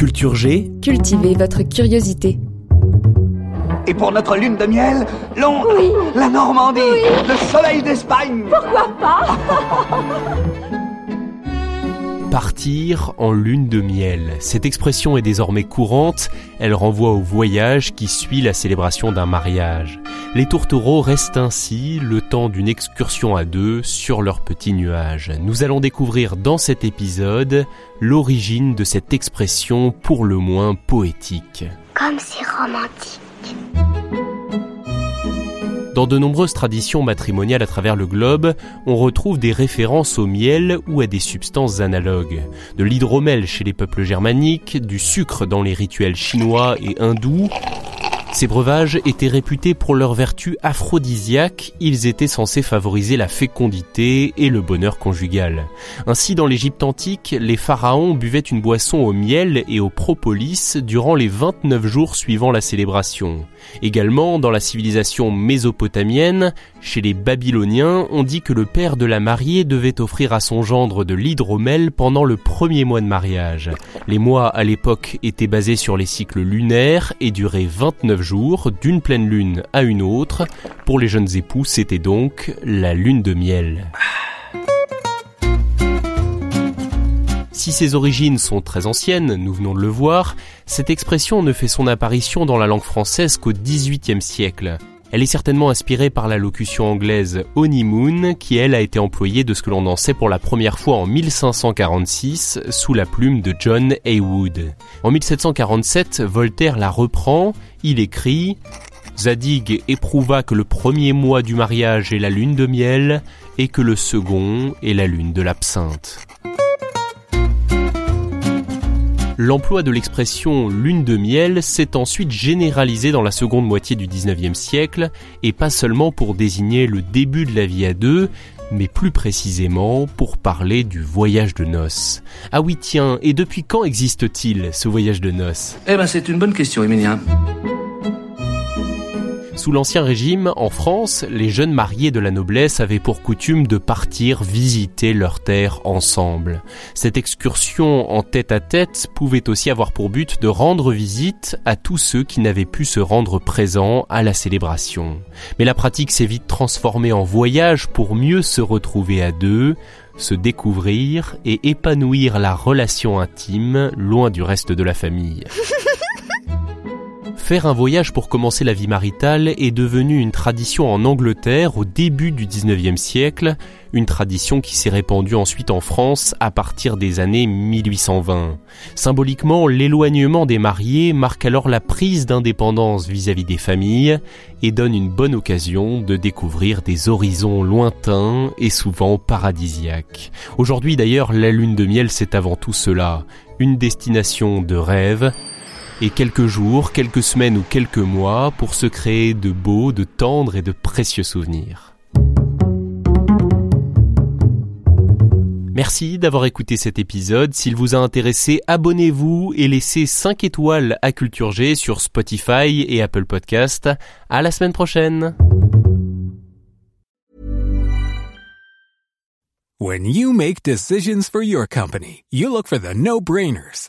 Culture G, Cultivez votre curiosité. Et pour notre lune de miel, Londres, la Normandie, le soleil d'Espagne. partir en lune de miel. Cette expression est désormais courante, elle renvoie au voyage qui suit la célébration d'un mariage. Les tourtereaux restent ainsi le temps d'une excursion à deux sur leur petit nuage. Nous allons découvrir dans cet épisode l'origine de cette expression pour le moins poétique. Comme c'est romantique. Dans de nombreuses traditions matrimoniales à travers le globe, on retrouve des références au miel ou à des substances analogues. De l'hydromel chez les peuples germaniques, du sucre dans les rituels chinois et hindous, ces breuvages étaient réputés pour leur vertu aphrodisiaque, ils étaient censés favoriser la fécondité et le bonheur conjugal. Ainsi, dans l'Égypte antique, les pharaons buvaient une boisson au miel et au propolis durant les 29 jours suivant la célébration. Également, dans la civilisation mésopotamienne, chez les Babyloniens, on dit que le père de la mariée devait offrir à son gendre de l'hydromel pendant le premier mois de mariage. Les mois à l'époque étaient basés sur les cycles lunaires et duraient 29 d'une pleine lune à une autre. Pour les jeunes époux, c'était donc la lune de miel. Si ses origines sont très anciennes, nous venons de le voir, cette expression ne fait son apparition dans la langue française qu'au XVIIIe siècle. Elle est certainement inspirée par la locution anglaise honeymoon, qui elle a été employée de ce que l'on en sait pour la première fois en 1546 sous la plume de John Heywood. En 1747, Voltaire la reprend, il écrit Zadig éprouva que le premier mois du mariage est la lune de miel et que le second est la lune de l'absinthe. L'emploi de l'expression lune de miel s'est ensuite généralisé dans la seconde moitié du 19e siècle, et pas seulement pour désigner le début de la vie à deux, mais plus précisément pour parler du voyage de noces. Ah oui tiens, et depuis quand existe-t-il ce voyage de noces? Eh ben c'est une bonne question, Emilien. Sous l'Ancien Régime, en France, les jeunes mariés de la noblesse avaient pour coutume de partir visiter leur terre ensemble. Cette excursion en tête-à-tête pouvait aussi avoir pour but de rendre visite à tous ceux qui n'avaient pu se rendre présents à la célébration. Mais la pratique s'est vite transformée en voyage pour mieux se retrouver à deux, se découvrir et épanouir la relation intime loin du reste de la famille. Faire un voyage pour commencer la vie maritale est devenu une tradition en Angleterre au début du 19e siècle, une tradition qui s'est répandue ensuite en France à partir des années 1820. Symboliquement, l'éloignement des mariés marque alors la prise d'indépendance vis-à-vis des familles et donne une bonne occasion de découvrir des horizons lointains et souvent paradisiaques. Aujourd'hui d'ailleurs, la lune de miel c'est avant tout cela, une destination de rêve, et quelques jours, quelques semaines ou quelques mois pour se créer de beaux, de tendres et de précieux souvenirs. Merci d'avoir écouté cet épisode. S'il vous a intéressé, abonnez-vous et laissez 5 étoiles à Culture G sur Spotify et Apple Podcast. À la semaine prochaine. When you make decisions for your company, you look for the no-brainers.